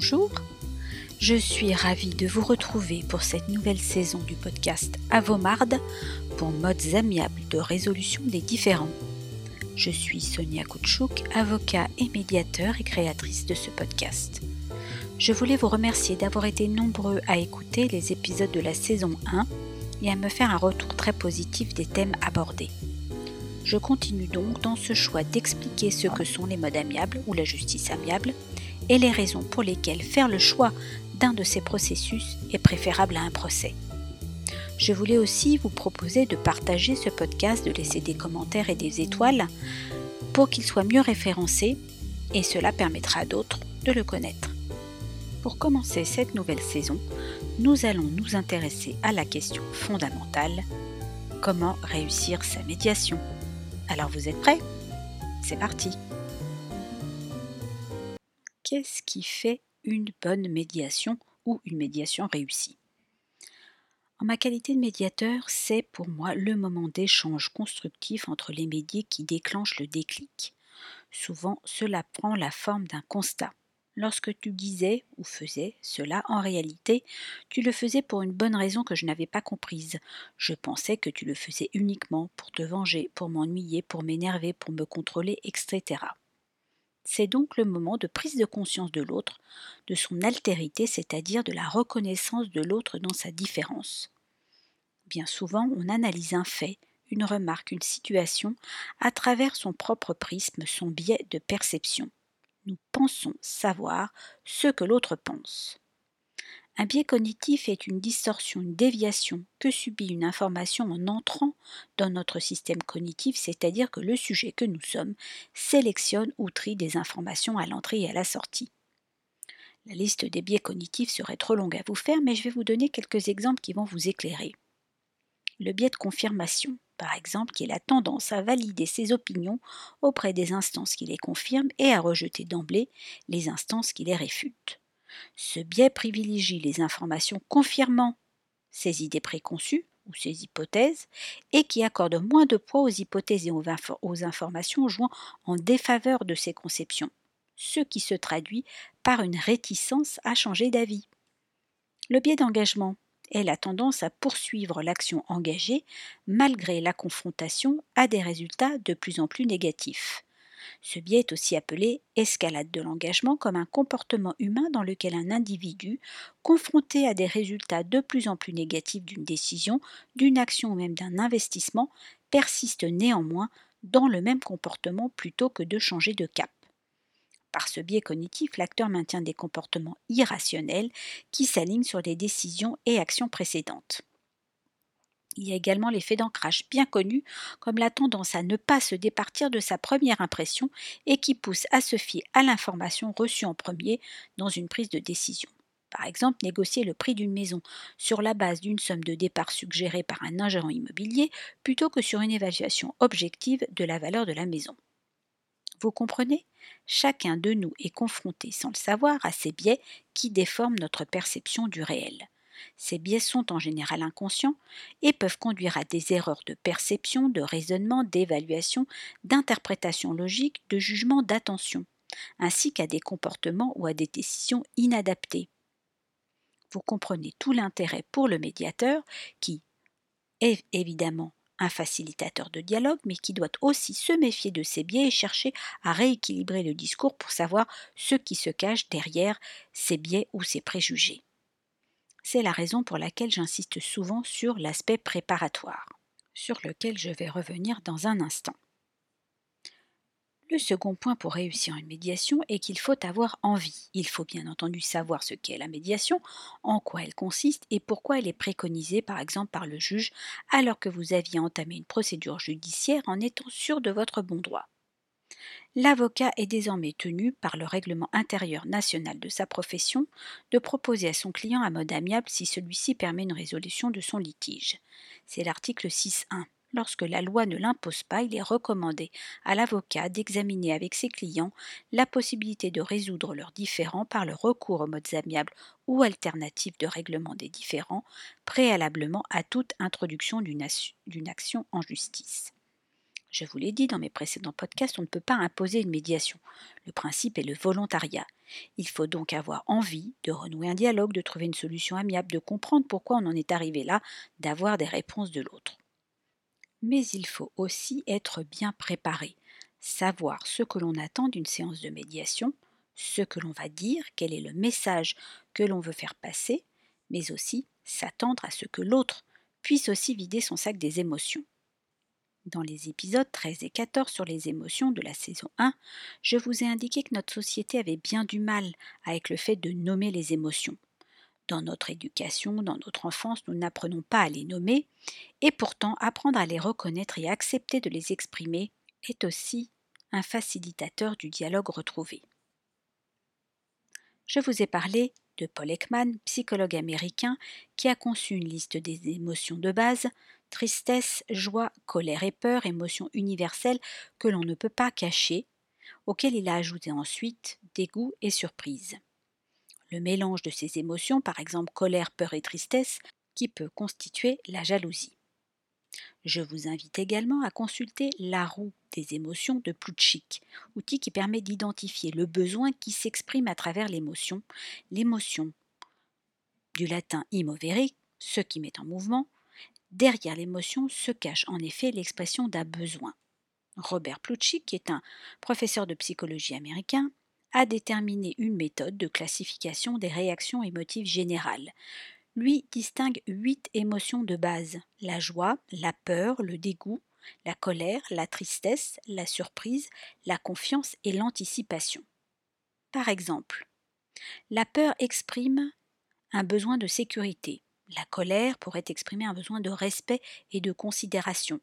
Bonjour, je suis ravie de vous retrouver pour cette nouvelle saison du podcast Avomarde pour modes amiables de résolution des différends. Je suis Sonia Koutchouk, avocat et médiateur et créatrice de ce podcast. Je voulais vous remercier d'avoir été nombreux à écouter les épisodes de la saison 1 et à me faire un retour très positif des thèmes abordés. Je continue donc dans ce choix d'expliquer ce que sont les modes amiables ou la justice amiable et les raisons pour lesquelles faire le choix d'un de ces processus est préférable à un procès. Je voulais aussi vous proposer de partager ce podcast, de laisser des commentaires et des étoiles pour qu'il soit mieux référencé et cela permettra à d'autres de le connaître. Pour commencer cette nouvelle saison, nous allons nous intéresser à la question fondamentale comment réussir sa médiation. Alors vous êtes prêts? C'est parti Qu'est-ce qui fait une bonne médiation ou une médiation réussie? En ma qualité de médiateur, c'est pour moi le moment d'échange constructif entre les médiés qui déclenche le déclic. Souvent, cela prend la forme d'un constat lorsque tu disais ou faisais cela, en réalité, tu le faisais pour une bonne raison que je n'avais pas comprise. Je pensais que tu le faisais uniquement pour te venger, pour m'ennuyer, pour m'énerver, pour me contrôler, etc. C'est donc le moment de prise de conscience de l'autre, de son altérité, c'est-à-dire de la reconnaissance de l'autre dans sa différence. Bien souvent, on analyse un fait, une remarque, une situation à travers son propre prisme, son biais de perception nous pensons savoir ce que l'autre pense. Un biais cognitif est une distorsion, une déviation que subit une information en entrant dans notre système cognitif, c'est-à-dire que le sujet que nous sommes sélectionne ou trie des informations à l'entrée et à la sortie. La liste des biais cognitifs serait trop longue à vous faire, mais je vais vous donner quelques exemples qui vont vous éclairer. Le biais de confirmation par exemple, qui a la tendance à valider ses opinions auprès des instances qui les confirment et à rejeter d'emblée les instances qui les réfutent. Ce biais privilégie les informations confirmant ses idées préconçues ou ses hypothèses et qui accorde moins de poids aux hypothèses et aux, informations jouant en défaveur de ses conceptions, ce qui se traduit par une réticence à changer d'avis. Le biais d'engagement elle a tendance à poursuivre l'action engagée malgré la confrontation à des résultats de plus en plus négatifs. Ce biais est aussi appelé escalade de l'engagement comme un comportement humain dans lequel un individu, confronté à des résultats de plus en plus négatifs d'une décision, d'une action ou même d'un investissement, persiste néanmoins dans le même comportement plutôt que de changer de cap. Par ce biais cognitif, l'acteur maintient des comportements irrationnels qui s'alignent sur des décisions et actions précédentes. Il y a également l'effet d'ancrage bien connu comme la tendance à ne pas se départir de sa première impression et qui pousse à se fier à l'information reçue en premier dans une prise de décision. Par exemple, négocier le prix d'une maison sur la base d'une somme de départ suggérée par un ingérant immobilier plutôt que sur une évaluation objective de la valeur de la maison. Vous comprenez? Chacun de nous est confronté sans le savoir à ces biais qui déforment notre perception du réel. Ces biais sont en général inconscients et peuvent conduire à des erreurs de perception, de raisonnement, d'évaluation, d'interprétation logique, de jugement, d'attention, ainsi qu'à des comportements ou à des décisions inadaptées. Vous comprenez tout l'intérêt pour le médiateur qui est évidemment un facilitateur de dialogue, mais qui doit aussi se méfier de ses biais et chercher à rééquilibrer le discours pour savoir ce qui se cache derrière ses biais ou ses préjugés. C'est la raison pour laquelle j'insiste souvent sur l'aspect préparatoire, sur lequel je vais revenir dans un instant. Le second point pour réussir une médiation est qu'il faut avoir envie. Il faut bien entendu savoir ce qu'est la médiation, en quoi elle consiste et pourquoi elle est préconisée par exemple par le juge alors que vous aviez entamé une procédure judiciaire en étant sûr de votre bon droit. L'avocat est désormais tenu, par le règlement intérieur national de sa profession, de proposer à son client un mode amiable si celui-ci permet une résolution de son litige. C'est l'article 6.1. Lorsque la loi ne l'impose pas, il est recommandé à l'avocat d'examiner avec ses clients la possibilité de résoudre leurs différends par le recours aux modes amiables ou alternatifs de règlement des différends, préalablement à toute introduction d'une action en justice. Je vous l'ai dit dans mes précédents podcasts, on ne peut pas imposer une médiation. Le principe est le volontariat. Il faut donc avoir envie de renouer un dialogue, de trouver une solution amiable, de comprendre pourquoi on en est arrivé là, d'avoir des réponses de l'autre. Mais il faut aussi être bien préparé, savoir ce que l'on attend d'une séance de médiation, ce que l'on va dire, quel est le message que l'on veut faire passer, mais aussi s'attendre à ce que l'autre puisse aussi vider son sac des émotions. Dans les épisodes 13 et 14 sur les émotions de la saison 1, je vous ai indiqué que notre société avait bien du mal avec le fait de nommer les émotions. Dans notre éducation, dans notre enfance, nous n'apprenons pas à les nommer, et pourtant apprendre à les reconnaître et accepter de les exprimer est aussi un facilitateur du dialogue retrouvé. Je vous ai parlé de Paul Ekman, psychologue américain, qui a conçu une liste des émotions de base, tristesse, joie, colère et peur, émotions universelles que l'on ne peut pas cacher, auxquelles il a ajouté ensuite dégoût et surprise. Le mélange de ces émotions, par exemple colère, peur et tristesse, qui peut constituer la jalousie. Je vous invite également à consulter la roue des émotions de Plutchik, outil qui permet d'identifier le besoin qui s'exprime à travers l'émotion, l'émotion du latin imovere, ce qui met en mouvement, derrière l'émotion se cache en effet l'expression d'un besoin. Robert Plutchik, qui est un professeur de psychologie américain, a déterminé une méthode de classification des réactions émotives générales, lui distingue huit émotions de base la joie, la peur, le dégoût, la colère, la tristesse, la surprise, la confiance et l'anticipation. Par exemple, la peur exprime un besoin de sécurité. La colère pourrait exprimer un besoin de respect et de considération,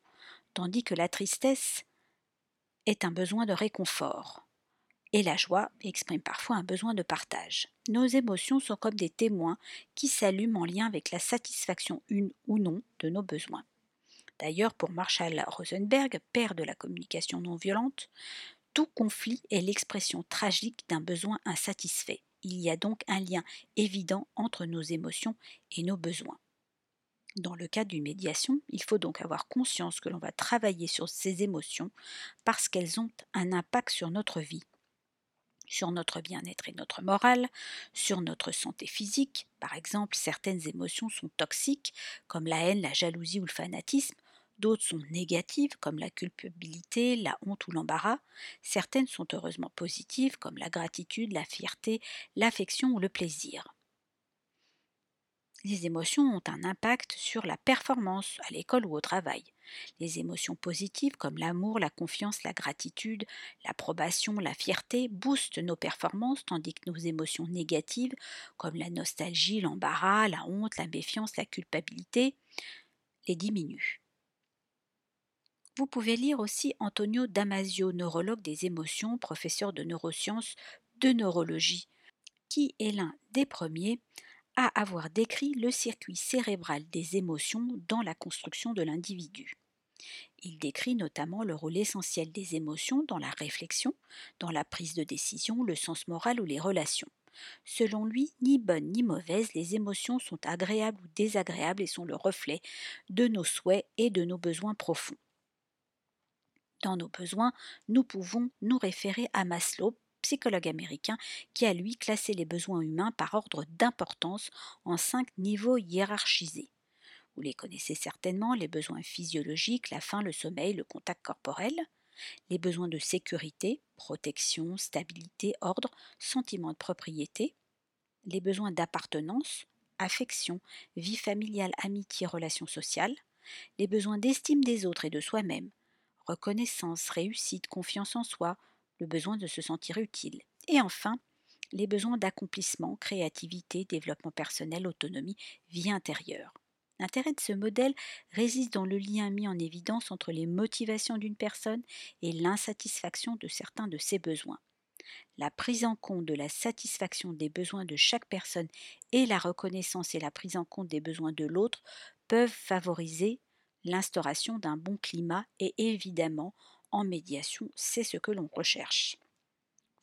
tandis que la tristesse est un besoin de réconfort et la joie exprime parfois un besoin de partage. Nos émotions sont comme des témoins qui s'allument en lien avec la satisfaction une ou non de nos besoins. D'ailleurs, pour Marshall Rosenberg, père de la communication non violente, tout conflit est l'expression tragique d'un besoin insatisfait. Il y a donc un lien évident entre nos émotions et nos besoins. Dans le cas d'une médiation, il faut donc avoir conscience que l'on va travailler sur ces émotions parce qu'elles ont un impact sur notre vie sur notre bien-être et notre morale, sur notre santé physique. Par exemple, certaines émotions sont toxiques, comme la haine, la jalousie ou le fanatisme, d'autres sont négatives, comme la culpabilité, la honte ou l'embarras, certaines sont heureusement positives, comme la gratitude, la fierté, l'affection ou le plaisir les émotions ont un impact sur la performance à l'école ou au travail. Les émotions positives comme l'amour, la confiance, la gratitude, l'approbation, la fierté boostent nos performances tandis que nos émotions négatives comme la nostalgie, l'embarras, la honte, la méfiance, la culpabilité les diminuent. Vous pouvez lire aussi Antonio Damasio, neurologue des émotions, professeur de neurosciences, de neurologie, qui est l'un des premiers à avoir décrit le circuit cérébral des émotions dans la construction de l'individu. Il décrit notamment le rôle essentiel des émotions dans la réflexion, dans la prise de décision, le sens moral ou les relations. Selon lui, ni bonnes ni mauvaises, les émotions sont agréables ou désagréables et sont le reflet de nos souhaits et de nos besoins profonds. Dans nos besoins, nous pouvons nous référer à Maslow psychologue américain qui a lui classé les besoins humains par ordre d'importance en cinq niveaux hiérarchisés. Vous les connaissez certainement, les besoins physiologiques, la faim, le sommeil, le contact corporel, les besoins de sécurité, protection, stabilité, ordre, sentiment de propriété, les besoins d'appartenance, affection, vie familiale, amitié, relations sociales, les besoins d'estime des autres et de soi-même, reconnaissance, réussite, confiance en soi, le besoin de se sentir utile. Et enfin, les besoins d'accomplissement, créativité, développement personnel, autonomie, vie intérieure. L'intérêt de ce modèle réside dans le lien mis en évidence entre les motivations d'une personne et l'insatisfaction de certains de ses besoins. La prise en compte de la satisfaction des besoins de chaque personne et la reconnaissance et la prise en compte des besoins de l'autre peuvent favoriser l'instauration d'un bon climat et évidemment en médiation, c'est ce que l'on recherche.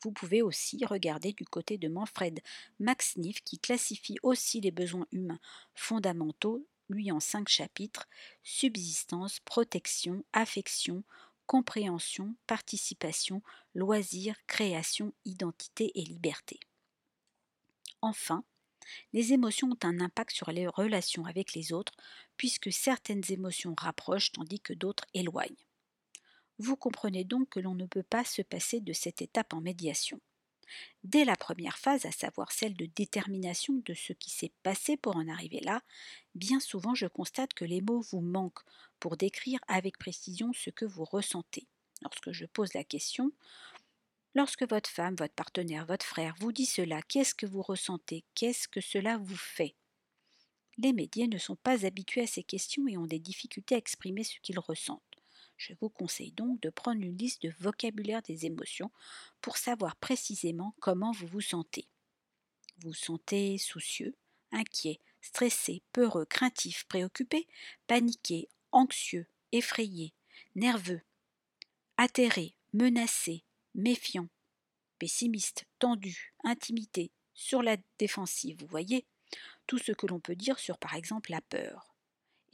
Vous pouvez aussi regarder du côté de Manfred Maxniff qui classifie aussi les besoins humains fondamentaux, lui en cinq chapitres subsistance, protection, affection, compréhension, participation, loisir, création, identité et liberté. Enfin, les émotions ont un impact sur les relations avec les autres, puisque certaines émotions rapprochent tandis que d'autres éloignent. Vous comprenez donc que l'on ne peut pas se passer de cette étape en médiation. Dès la première phase, à savoir celle de détermination de ce qui s'est passé pour en arriver là, bien souvent je constate que les mots vous manquent pour décrire avec précision ce que vous ressentez. Lorsque je pose la question, lorsque votre femme, votre partenaire, votre frère vous dit cela, qu'est-ce que vous ressentez? Qu'est-ce que cela vous fait? Les médias ne sont pas habitués à ces questions et ont des difficultés à exprimer ce qu'ils ressentent. Je vous conseille donc de prendre une liste de vocabulaire des émotions pour savoir précisément comment vous vous sentez. Vous sentez soucieux, inquiet, stressé, peureux, craintif, préoccupé, paniqué, anxieux, effrayé, nerveux, atterré, menacé, méfiant, pessimiste, tendu, intimidé, sur la défensive, vous voyez, tout ce que l'on peut dire sur par exemple la peur.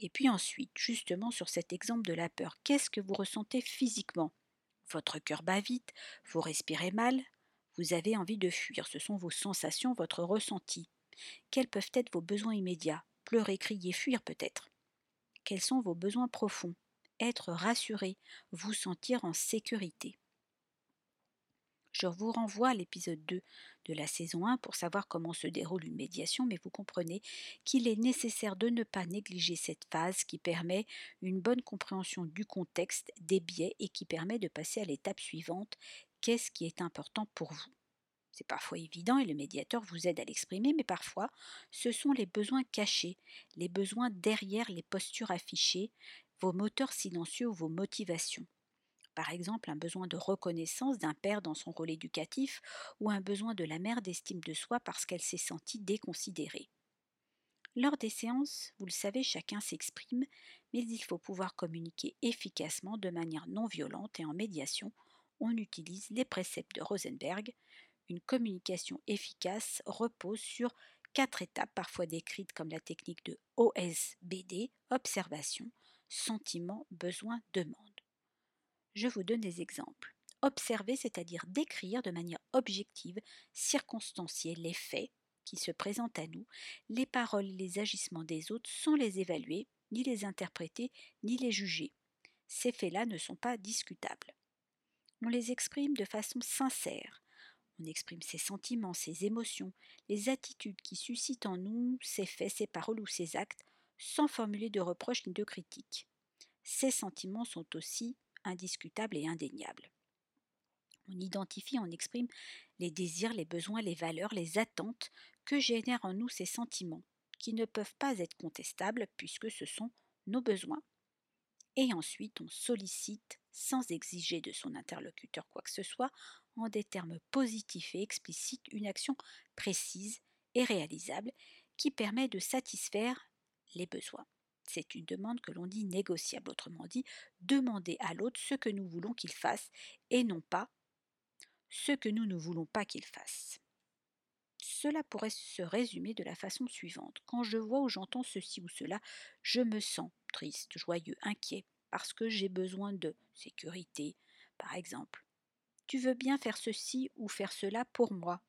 Et puis ensuite, justement sur cet exemple de la peur, qu'est-ce que vous ressentez physiquement? Votre cœur bat vite, vous respirez mal, vous avez envie de fuir, ce sont vos sensations, votre ressenti. Quels peuvent être vos besoins immédiats? Pleurer, crier, fuir peut-être. Quels sont vos besoins profonds? Être rassuré, vous sentir en sécurité. Je vous renvoie à l'épisode 2 de la saison 1 pour savoir comment se déroule une médiation, mais vous comprenez qu'il est nécessaire de ne pas négliger cette phase qui permet une bonne compréhension du contexte, des biais et qui permet de passer à l'étape suivante, qu'est-ce qui est important pour vous? C'est parfois évident et le médiateur vous aide à l'exprimer, mais parfois ce sont les besoins cachés, les besoins derrière les postures affichées, vos moteurs silencieux ou vos motivations par exemple un besoin de reconnaissance d'un père dans son rôle éducatif ou un besoin de la mère d'estime de soi parce qu'elle s'est sentie déconsidérée. Lors des séances, vous le savez, chacun s'exprime, mais il faut pouvoir communiquer efficacement de manière non violente et en médiation, on utilise les préceptes de Rosenberg. Une communication efficace repose sur quatre étapes parfois décrites comme la technique de OSBD, observation, sentiment, besoin, demande. Je vous donne des exemples. Observer, c'est-à-dire décrire de manière objective, circonstanciée les faits qui se présentent à nous, les paroles les agissements des autres sans les évaluer, ni les interpréter, ni les juger. Ces faits-là ne sont pas discutables. On les exprime de façon sincère. On exprime ses sentiments, ses émotions, les attitudes qui suscitent en nous ces faits, ces paroles ou ces actes, sans formuler de reproches ni de critiques. Ces sentiments sont aussi indiscutable et indéniable. On identifie, on exprime les désirs, les besoins, les valeurs, les attentes que génèrent en nous ces sentiments, qui ne peuvent pas être contestables puisque ce sont nos besoins. Et ensuite, on sollicite, sans exiger de son interlocuteur quoi que ce soit, en des termes positifs et explicites, une action précise et réalisable qui permet de satisfaire les besoins. C'est une demande que l'on dit négociable, autrement dit, demander à l'autre ce que nous voulons qu'il fasse et non pas ce que nous ne voulons pas qu'il fasse. Cela pourrait se résumer de la façon suivante. Quand je vois ou j'entends ceci ou cela, je me sens triste, joyeux, inquiet, parce que j'ai besoin de sécurité, par exemple. Tu veux bien faire ceci ou faire cela pour moi?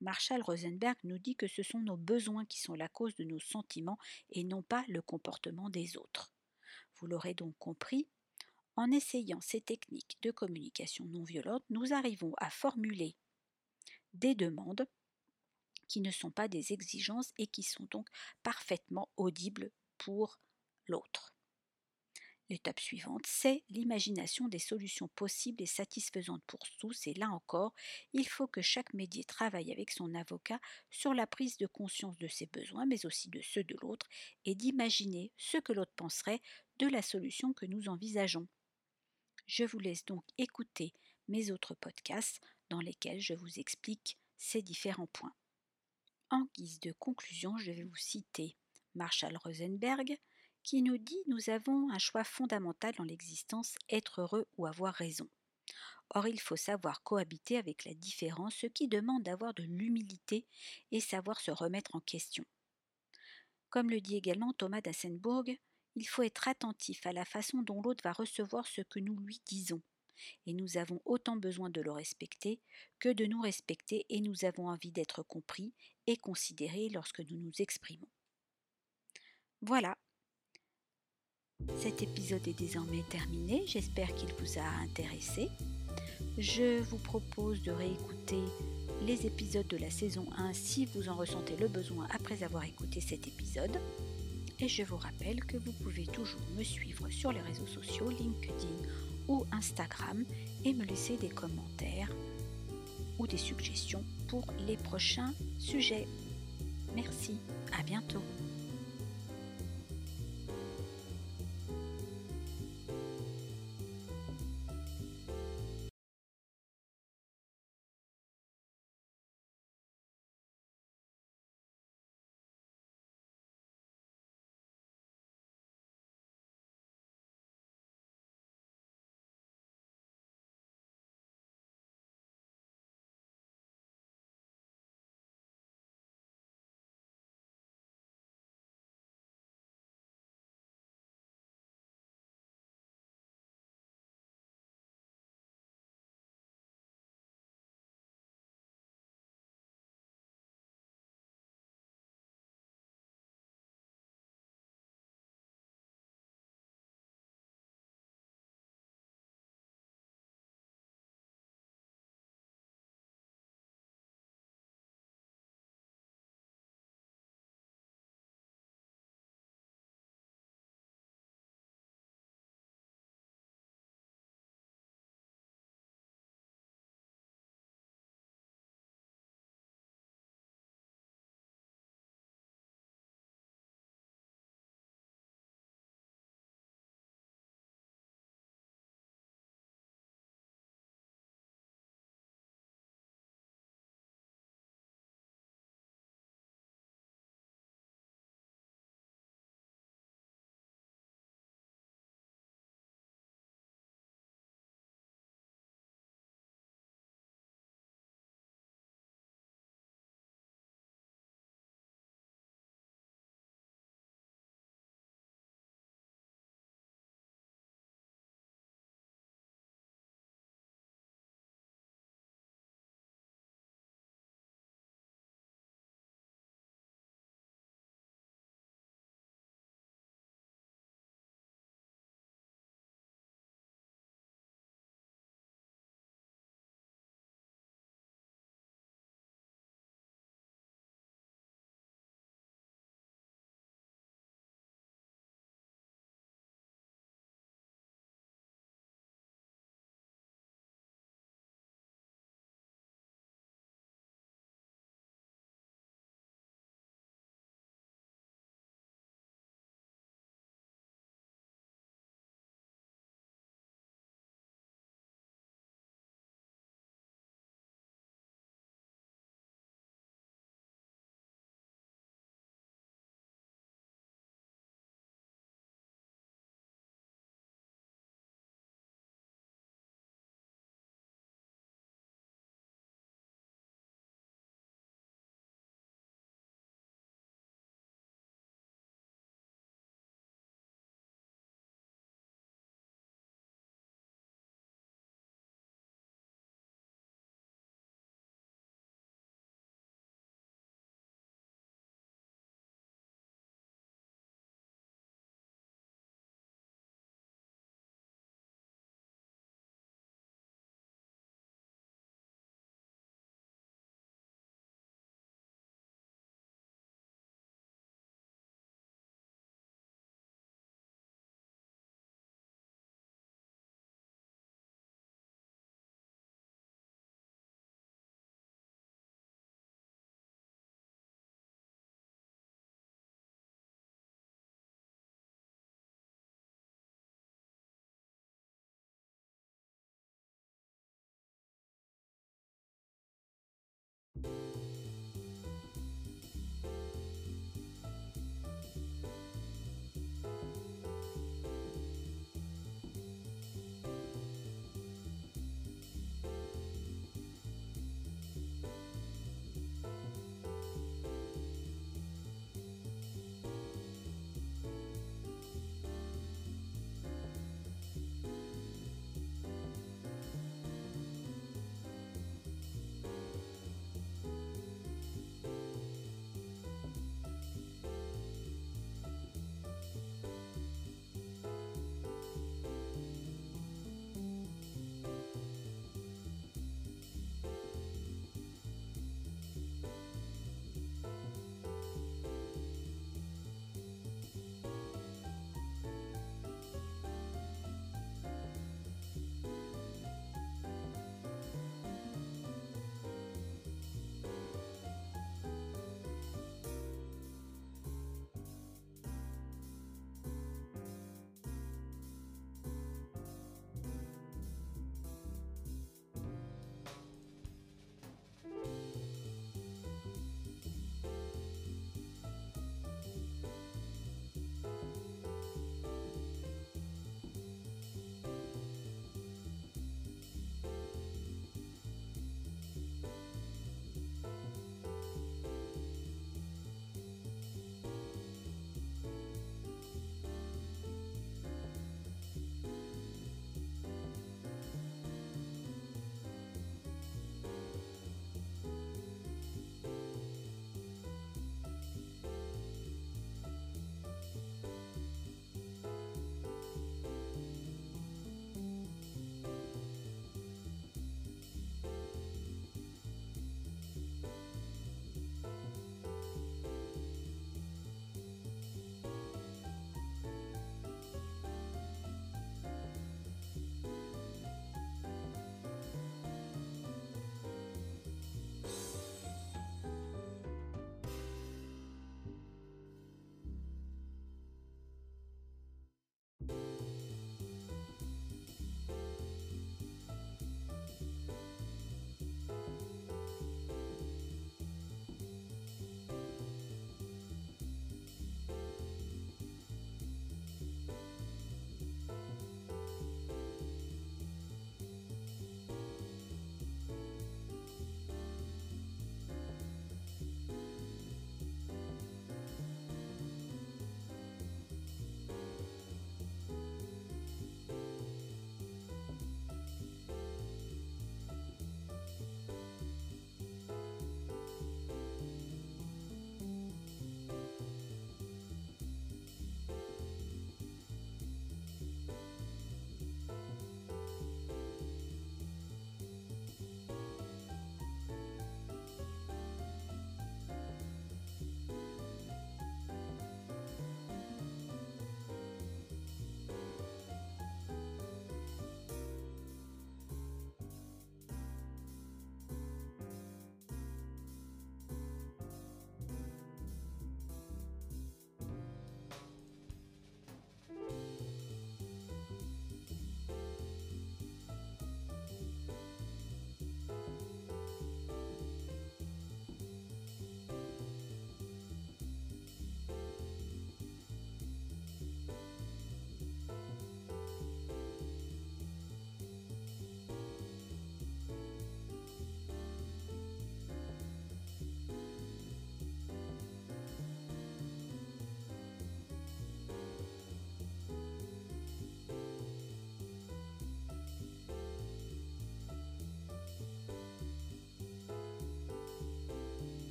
Marshall Rosenberg nous dit que ce sont nos besoins qui sont la cause de nos sentiments et non pas le comportement des autres. Vous l'aurez donc compris, en essayant ces techniques de communication non violente, nous arrivons à formuler des demandes qui ne sont pas des exigences et qui sont donc parfaitement audibles pour l'autre. L'étape suivante, c'est l'imagination des solutions possibles et satisfaisantes pour tous, et là encore, il faut que chaque médier travaille avec son avocat sur la prise de conscience de ses besoins, mais aussi de ceux de l'autre, et d'imaginer ce que l'autre penserait de la solution que nous envisageons. Je vous laisse donc écouter mes autres podcasts dans lesquels je vous explique ces différents points. En guise de conclusion, je vais vous citer Marshall Rosenberg, qui nous dit nous avons un choix fondamental dans l'existence, être heureux ou avoir raison. Or il faut savoir cohabiter avec la différence, ce qui demande d'avoir de l'humilité et savoir se remettre en question. Comme le dit également Thomas d'Assenbourg, Il faut être attentif à la façon dont l'autre va recevoir ce que nous lui disons. Et nous avons autant besoin de le respecter que de nous respecter et nous avons envie d'être compris et considérés lorsque nous nous exprimons. Voilà. Cet épisode est désormais terminé, j'espère qu'il vous a intéressé. Je vous propose de réécouter les épisodes de la saison 1 si vous en ressentez le besoin après avoir écouté cet épisode. Et je vous rappelle que vous pouvez toujours me suivre sur les réseaux sociaux, LinkedIn ou Instagram et me laisser des commentaires ou des suggestions pour les prochains sujets. Merci, à bientôt.